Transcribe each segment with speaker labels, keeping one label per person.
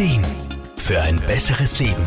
Speaker 1: Ideen für ein besseres Leben.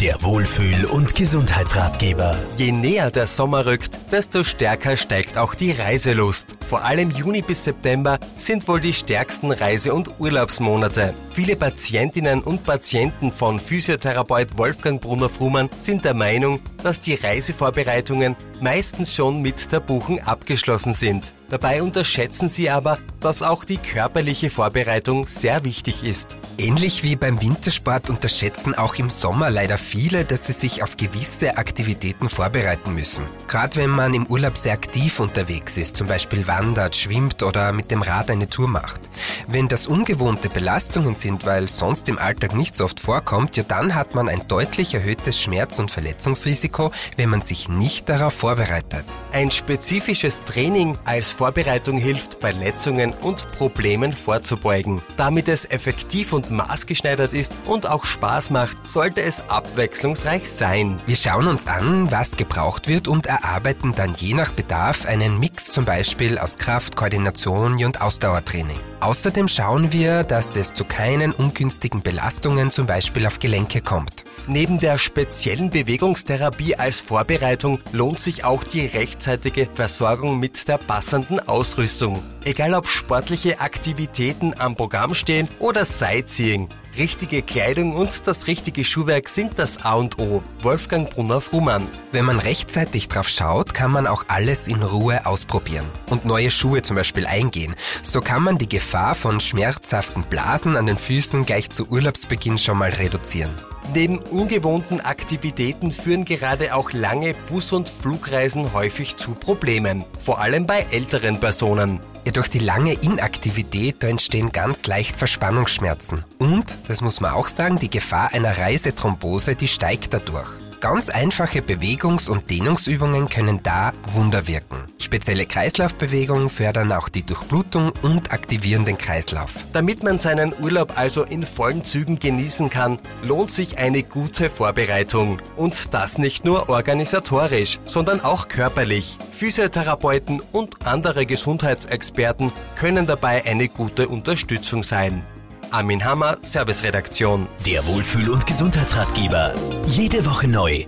Speaker 1: Der Wohlfühl- und Gesundheitsratgeber.
Speaker 2: Je näher der Sommer rückt, desto stärker steigt auch die Reiselust. Vor allem Juni bis September sind wohl die stärksten Reise- und Urlaubsmonate. Viele Patientinnen und Patienten von Physiotherapeut Wolfgang Brunner-Frumann sind der Meinung, dass die Reisevorbereitungen meistens schon mit der Buchung abgeschlossen sind. Dabei unterschätzen sie aber, dass auch die körperliche Vorbereitung sehr wichtig ist.
Speaker 3: Ähnlich wie beim Wintersport unterschätzen auch im Sommer leider viele, dass sie sich auf gewisse Aktivitäten vorbereiten müssen. Gerade wenn man im Urlaub sehr aktiv unterwegs ist, zum Beispiel wandert, schwimmt oder mit dem Rad eine Tour macht. Wenn das ungewohnte Belastungen sind, weil sonst im Alltag nicht so oft vorkommt, ja dann hat man ein deutlich erhöhtes Schmerz- und Verletzungsrisiko, wenn man sich nicht darauf vorbereitet.
Speaker 2: Ein spezifisches Training als Vorbereitung hilft, Verletzungen und Problemen vorzubeugen. Damit es effektiv und maßgeschneidert ist und auch Spaß macht, sollte es abwechslungsreich sein.
Speaker 3: Wir schauen uns an, was gebraucht wird und erarbeiten dann je nach Bedarf einen Mix zum Beispiel aus Kraft, Koordination und Ausdauertraining. Außerdem schauen wir, dass es zu keinen ungünstigen Belastungen zum Beispiel auf Gelenke kommt.
Speaker 2: Neben der speziellen Bewegungstherapie als Vorbereitung lohnt sich auch die rechtzeitige Versorgung mit der passenden Ausrüstung. Egal ob sportliche Aktivitäten am Programm stehen oder Sightseeing. Richtige Kleidung und das richtige Schuhwerk sind das A und O. Wolfgang Brunner-Frumann.
Speaker 3: Wenn man rechtzeitig drauf schaut, kann man auch alles in Ruhe ausprobieren und neue Schuhe zum Beispiel eingehen. So kann man die Gefahr von schmerzhaften Blasen an den Füßen gleich zu Urlaubsbeginn schon mal reduzieren.
Speaker 2: Neben ungewohnten Aktivitäten führen gerade auch lange Bus- und Flugreisen häufig zu Problemen, vor allem bei älteren Personen.
Speaker 3: Ja, durch die lange Inaktivität da entstehen ganz leicht Verspannungsschmerzen. Und, das muss man auch sagen, die Gefahr einer Reisethrombose, die steigt dadurch. Ganz einfache Bewegungs- und Dehnungsübungen können da Wunder wirken. Spezielle Kreislaufbewegungen fördern auch die Durchblutung und aktivieren den Kreislauf.
Speaker 2: Damit man seinen Urlaub also in vollen Zügen genießen kann, lohnt sich eine gute Vorbereitung. Und das nicht nur organisatorisch, sondern auch körperlich. Physiotherapeuten und andere Gesundheitsexperten können dabei eine gute Unterstützung sein. Armin Hammer, Serviceredaktion.
Speaker 1: Der Wohlfühl- und Gesundheitsratgeber. Jede Woche neu